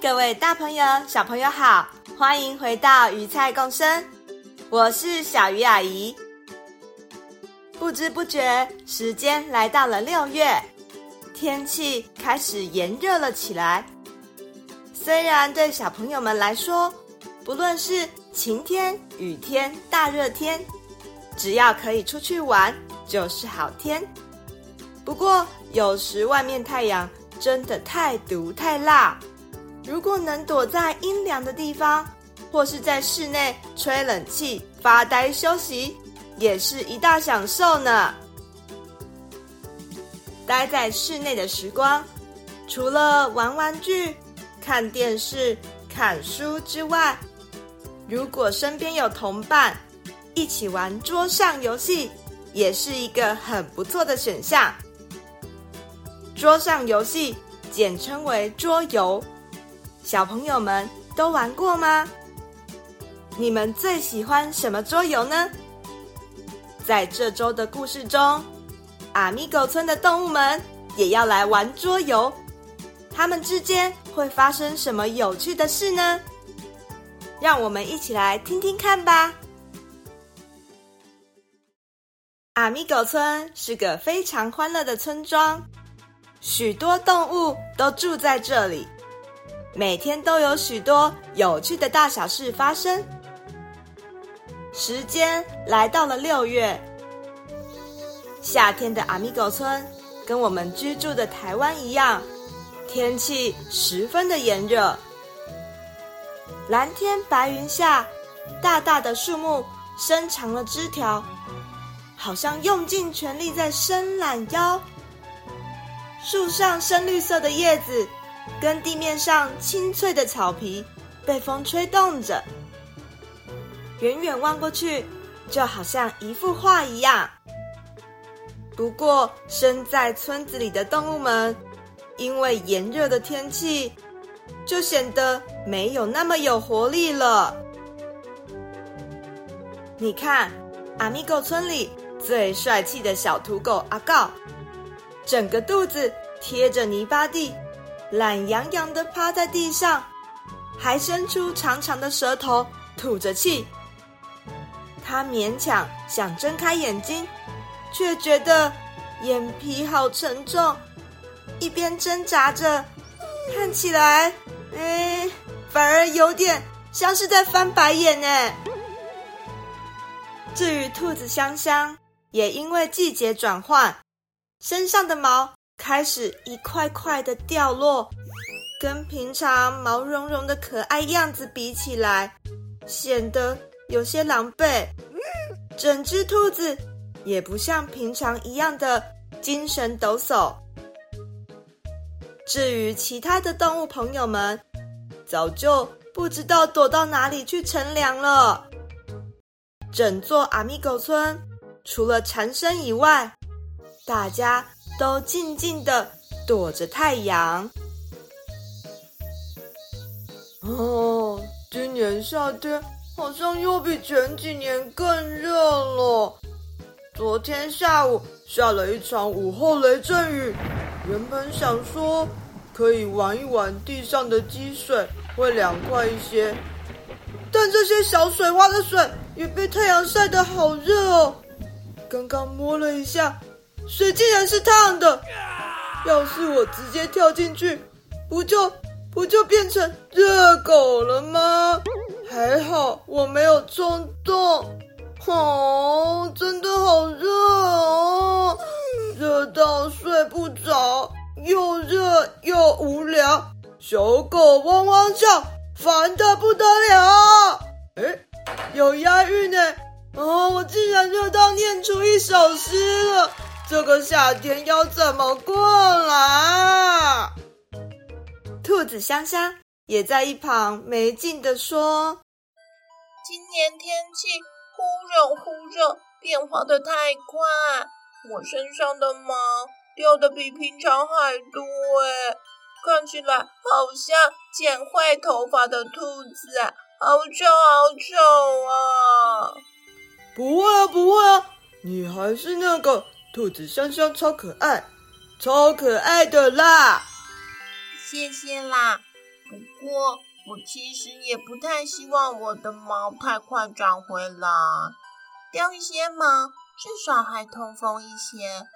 各位大朋友、小朋友好，欢迎回到鱼菜共生，我是小鱼阿姨。不知不觉，时间来到了六月，天气开始炎热了起来。虽然对小朋友们来说，不论是晴天、雨天、大热天，只要可以出去玩就是好天。不过，有时外面太阳真的太毒太辣。如果能躲在阴凉的地方，或是在室内吹冷气发呆休息，也是一大享受呢。待在室内的时光，除了玩玩具、看电视、看书之外，如果身边有同伴，一起玩桌上游戏，也是一个很不错的选项。桌上游戏简称为桌游。小朋友们都玩过吗？你们最喜欢什么桌游呢？在这周的故事中，阿咪狗村的动物们也要来玩桌游，他们之间会发生什么有趣的事呢？让我们一起来听听看吧。阿咪狗村是个非常欢乐的村庄，许多动物都住在这里。每天都有许多有趣的大小事发生。时间来到了六月，夏天的阿米狗村跟我们居住的台湾一样，天气十分的炎热。蓝天白云下，大大的树木伸长了枝条，好像用尽全力在伸懒腰。树上深绿色的叶子。跟地面上青翠的草皮被风吹动着，远远望过去，就好像一幅画一样。不过，身在村子里的动物们，因为炎热的天气，就显得没有那么有活力了。你看，阿咪狗村里最帅气的小土狗阿告，整个肚子贴着泥巴地。懒洋洋的趴在地上，还伸出长长的舌头吐着气。他勉强想睁开眼睛，却觉得眼皮好沉重，一边挣扎着，看起来，哎，反而有点像是在翻白眼呢。至于兔子香香，也因为季节转换，身上的毛。开始一块块的掉落，跟平常毛茸茸的可爱样子比起来，显得有些狼狈。整只兔子也不像平常一样的精神抖擞。至于其他的动物朋友们，早就不知道躲到哪里去乘凉了。整座阿咪狗村除了蝉声以外，大家。都静静的躲着太阳。哦，今年夏天好像又比前几年更热了。昨天下午下了一场午后雷阵雨，原本想说可以玩一玩地上的积水，会凉快一些，但这些小水洼的水也被太阳晒得好热哦。刚刚摸了一下。水竟然是烫的，要是我直接跳进去，不就不就变成热狗了吗？还好我没有冲动。哦，真的好热哦，热到睡不着，又热又无聊，小狗汪汪叫，烦得不得了。哎，有押韵呢！哦，我竟然热到念出一首诗了。这个夏天要怎么过来？兔子香香也在一旁没劲地说：“今年天气忽冷忽热，变化得太快，我身上的毛掉得比平常还多，哎，看起来好像剪坏头发的兔子，好丑好丑啊！”不会啊，不会啊，你还是那个兔子香香，超可爱，超可爱的啦！谢谢啦。不过我其实也不太希望我的毛太快长回来，掉一些毛至少还通风一些，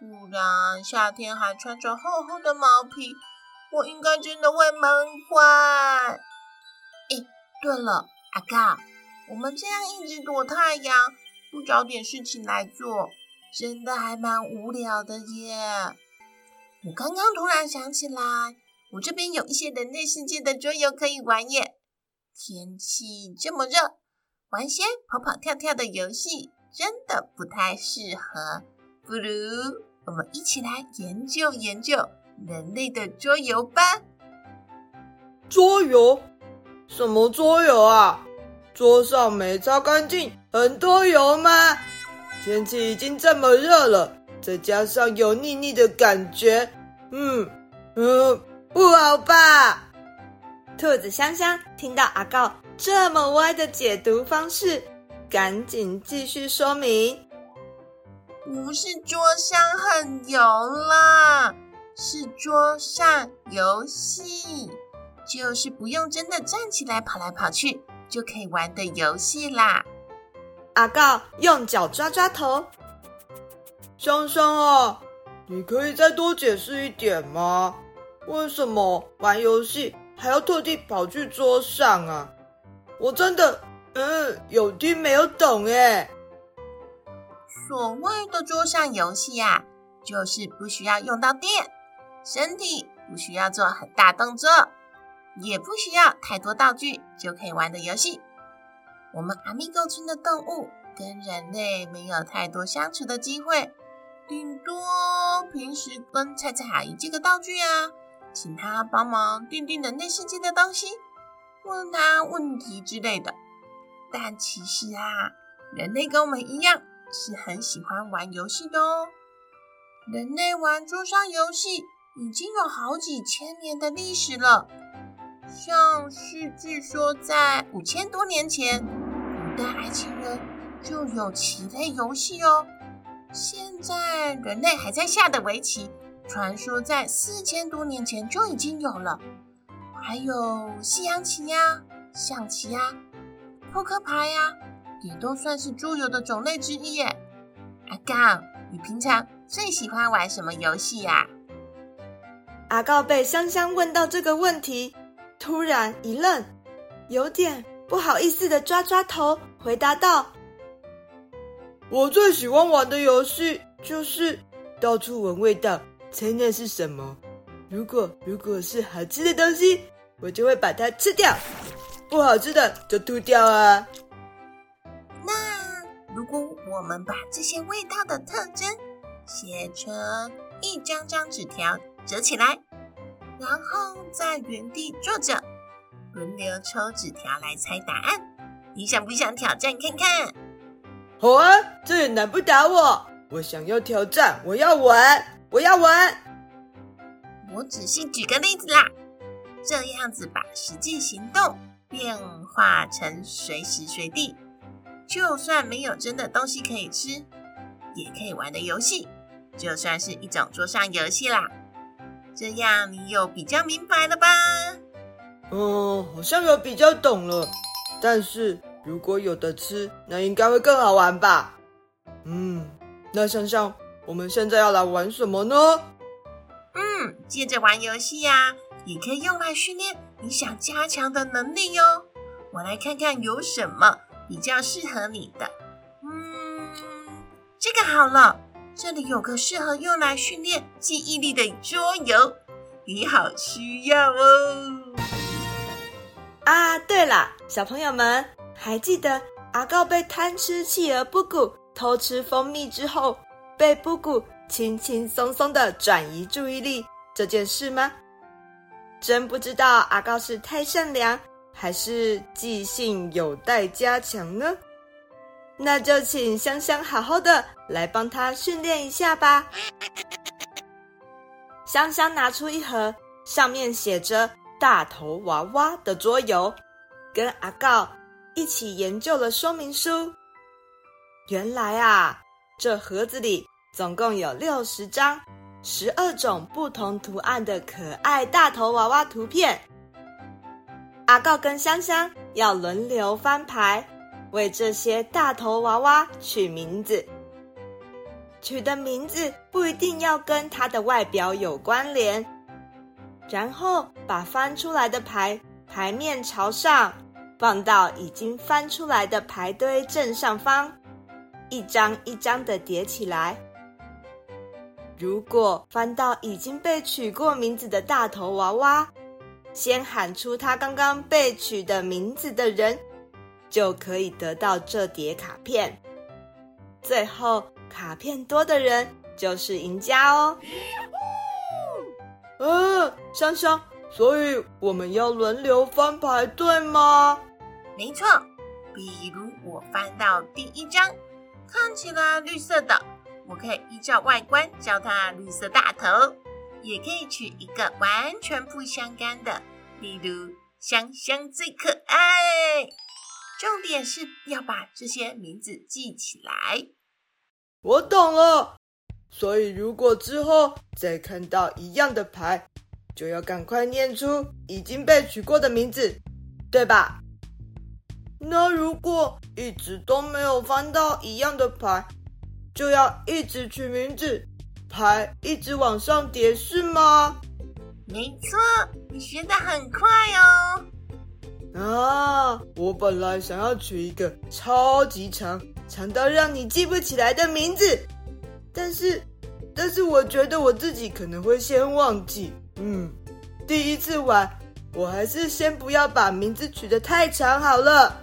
不然夏天还穿着厚厚的毛皮，我应该真的会闷坏。哎，对了，阿嘎。我们这样一直躲太阳，不找点事情来做，真的还蛮无聊的耶。我刚刚突然想起来，我这边有一些人类世界的桌游可以玩耶。天气这么热，玩些跑跑跳跳的游戏真的不太适合。不如我们一起来研究研究人类的桌游吧。桌游？什么桌游啊？桌上没擦干净，很多油吗？天气已经这么热了，再加上油腻腻的感觉，嗯嗯，不好吧？兔子香香听到阿告这么歪的解读方式，赶紧继续说明：不是桌上很油啦，是桌上游戏，就是不用真的站起来跑来跑去。就可以玩的游戏啦！阿告用脚抓抓头，香香啊，你可以再多解释一点吗？为什么玩游戏还要特地跑去桌上啊？我真的，嗯，有听没有懂哎。所谓的桌上游戏呀，就是不需要用到电，身体不需要做很大动作。也不需要太多道具就可以玩的游戏。我们阿米狗村的动物跟人类没有太多相处的机会，顶多平时跟菜菜阿姨借个道具啊，请他帮忙订订人类世界的东西，问他问题之类的。但其实啊，人类跟我们一样是很喜欢玩游戏的哦。人类玩桌上游戏已经有好几千年的历史了。像是据说在五千多年前，的爱情呢就有棋类游戏哦。现在人类还在下的围棋，传说在四千多年前就已经有了。还有西洋棋呀、象棋呀、扑克牌呀，也都算是桌游的种类之一耶。阿告，你平常最喜欢玩什么游戏呀？阿告被香香问到这个问题。突然一愣，有点不好意思的抓抓头，回答道：“我最喜欢玩的游戏就是到处闻味道，猜那是什么。如果如果是好吃的东西，我就会把它吃掉；不好吃的就吐掉啊。”那如果我们把这些味道的特征写成一张张纸条，折起来。然后在原地坐着，轮流抽纸条来猜答案。你想不想挑战看看？好啊，这也难不倒我。我想要挑战，我要玩，我要玩。我只是举个例子啦，这样子把实际行动变化成随时随地，就算没有真的东西可以吃，也可以玩的游戏，就算是一种桌上游戏啦。这样你有比较明白了吧？嗯，好像有比较懂了。但是如果有的吃，那应该会更好玩吧？嗯，那香香，我们现在要来玩什么呢？嗯，接着玩游戏呀，也可以用来训练你想加强的能力哟。我来看看有什么比较适合你的。嗯，这个好了。这里有个适合用来训练记忆力的桌游，你好需要哦！啊，对了，小朋友们还记得阿告被贪吃企鹅布谷偷吃蜂蜜之后，被布谷轻轻松松的转移注意力这件事吗？真不知道阿告是太善良，还是记性有待加强呢？那就请香香好好的来帮他训练一下吧。香香拿出一盒上面写着“大头娃娃”的桌游，跟阿告一起研究了说明书。原来啊，这盒子里总共有六十张、十二种不同图案的可爱大头娃娃图片。阿告跟香香要轮流翻牌。为这些大头娃娃取名字，取的名字不一定要跟它的外表有关联。然后把翻出来的牌牌面朝上，放到已经翻出来的牌堆正上方，一张一张的叠起来。如果翻到已经被取过名字的大头娃娃，先喊出他刚刚被取的名字的人。就可以得到这叠卡片，最后卡片多的人就是赢家哦。嗯，香香，所以我们要轮流翻牌，对吗？没错。比如我翻到第一张，看起来绿色的，我可以依照外观叫它绿色大头，也可以取一个完全不相干的，例如香香最可爱。重点是要把这些名字记起来。我懂了，所以如果之后再看到一样的牌，就要赶快念出已经被取过的名字，对吧？那如果一直都没有翻到一样的牌，就要一直取名字，牌一直往上叠，是吗？没错，你学得很快哦。啊！我本来想要取一个超级长，长到让你记不起来的名字，但是，但是我觉得我自己可能会先忘记。嗯，第一次玩，我还是先不要把名字取得太长好了。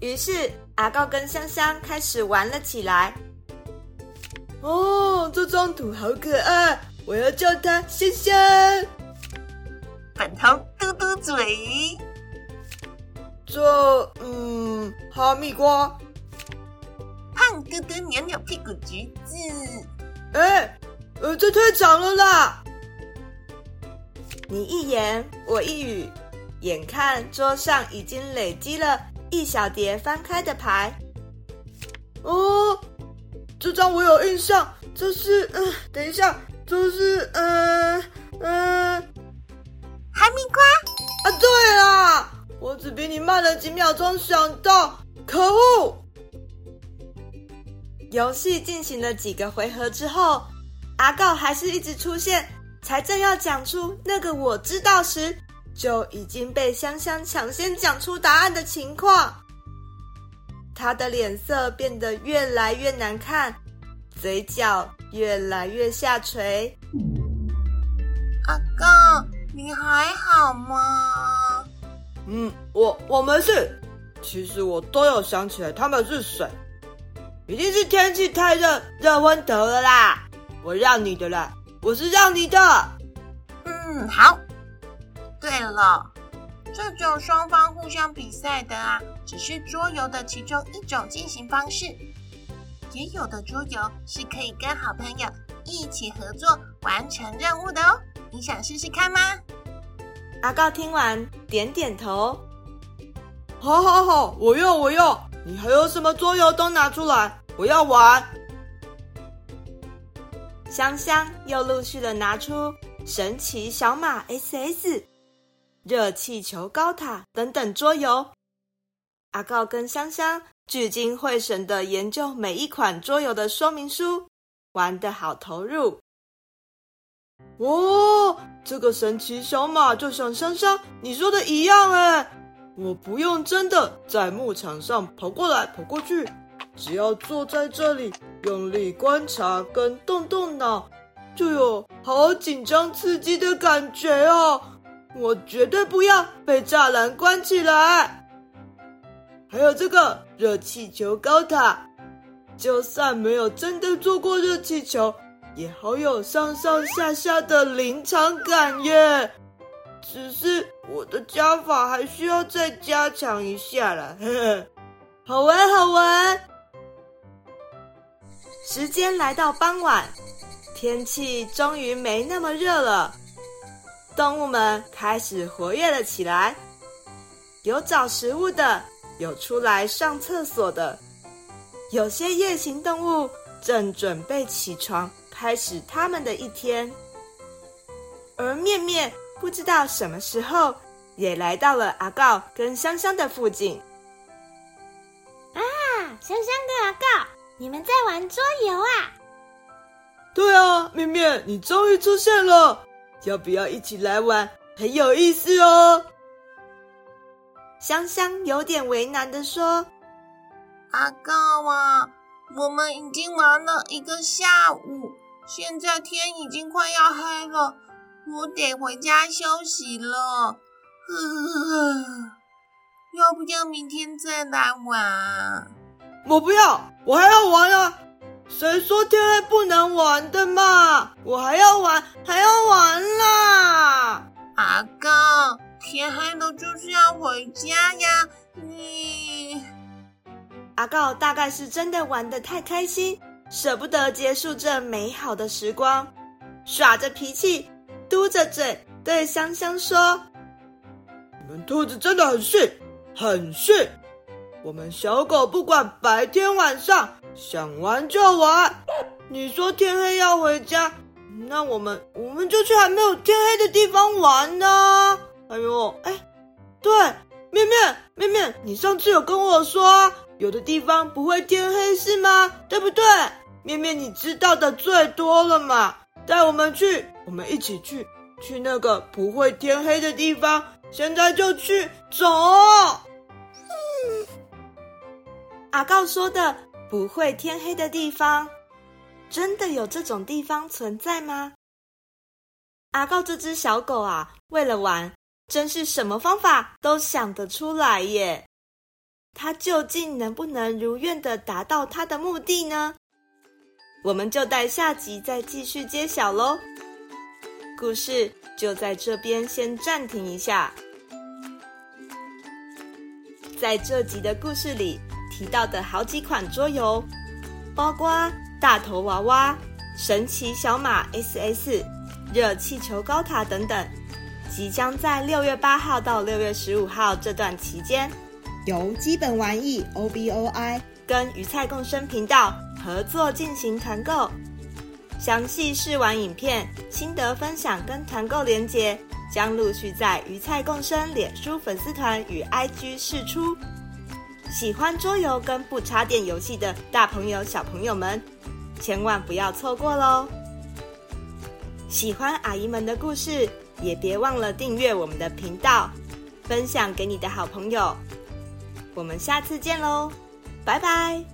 于是阿高跟香香开始玩了起来。哦，这张图好可爱，我要叫它香香。粉头嘟嘟嘴，这嗯，哈密瓜，胖哥哥扭扭屁股橘子，哎，呃，这太长了啦！你一言我一语，眼看桌上已经累积了一小叠翻开的牌。哦，这张我有印象，这是嗯，等一下，这是嗯嗯。嗯哈密瓜啊！对啦，我只比你慢了几秒钟想到，可恶！游戏进行了几个回合之后，阿告还是一直出现，才正要讲出那个我知道时，就已经被香香抢先讲出答案的情况。他的脸色变得越来越难看，嘴角越来越下垂。阿告。你还好吗？嗯，我我没事。其实我都有想起来他们是谁，一定是天气太热，热昏头了啦。我让你的啦，我是让你的。嗯，好。对了，这种双方互相比赛的啊，只是桌游的其中一种进行方式。也有的桌游是可以跟好朋友一起合作完成任务的哦。你想试试看吗？阿告听完点点头。好，好，好，我用，我要。你还有什么桌游都拿出来，我要玩。香香又陆续的拿出神奇小马 SS、热气球高塔等等桌游。阿告跟香香聚精会神的研究每一款桌游的说明书，玩得好投入。哦，这个神奇小马就像香香你说的一样哎，我不用真的在牧场上跑过来跑过去，只要坐在这里用力观察跟动动脑，就有好紧张刺激的感觉哦。我绝对不要被栅栏关起来。还有这个热气球高塔，就算没有真的坐过热气球。也好有上上下下的临场感耶。只是我的加法还需要再加强一下啦。呵呵，好玩好玩。时间来到傍晚，天气终于没那么热了，动物们开始活跃了起来。有找食物的，有出来上厕所的，有些夜行动物正准备起床，开始他们的一天。而面面不知道什么时候也来到了阿告跟香香的附近。啊，香香跟阿告，你们在玩桌游啊？对啊，面面，你终于出现了，要不要一起来玩？很有意思哦。香香有点为难的说：“阿告啊，我们已经玩了一个下午，现在天已经快要黑了，我得回家休息了。呵呵，要不要明天再来玩？我不要，我还要玩啊！谁说天黑不能玩的嘛？我还要玩，还要玩啦！阿告。”天黑了就是要回家呀！你阿告大概是真的玩的太开心，舍不得结束这美好的时光，耍着脾气，嘟着嘴对香香说：“你们兔子真的很逊，很逊！我们小狗不管白天晚上，想玩就玩。你说天黑要回家，那我们我们就去还没有天黑的地方玩呢。”哎呦，哎，对，面面面面，你上次有跟我说，有的地方不会天黑是吗？对不对？面面，你知道的最多了嘛，带我们去，我们一起去，去那个不会天黑的地方。现在就去，走。阿告说的不会天黑的地方，真的有这种地方存在吗？阿告这只小狗啊，为了玩。真是什么方法都想得出来耶！它究竟能不能如愿的达到它的目的呢？我们就待下集再继续揭晓喽。故事就在这边先暂停一下。在这集的故事里提到的好几款桌游，包括大头娃娃、神奇小马 SS、热气球高塔等等。即将在六月八号到六月十五号这段期间，由基本玩意 OBOI 跟鱼菜共生频道合作进行团购。详细试玩影片、心得分享跟团购链接将陆续在鱼菜共生脸书粉丝团与 IG 释出。喜欢桌游跟不插电游戏的大朋友小朋友们，千万不要错过喽！喜欢阿姨们的故事。也别忘了订阅我们的频道，分享给你的好朋友。我们下次见喽，拜拜。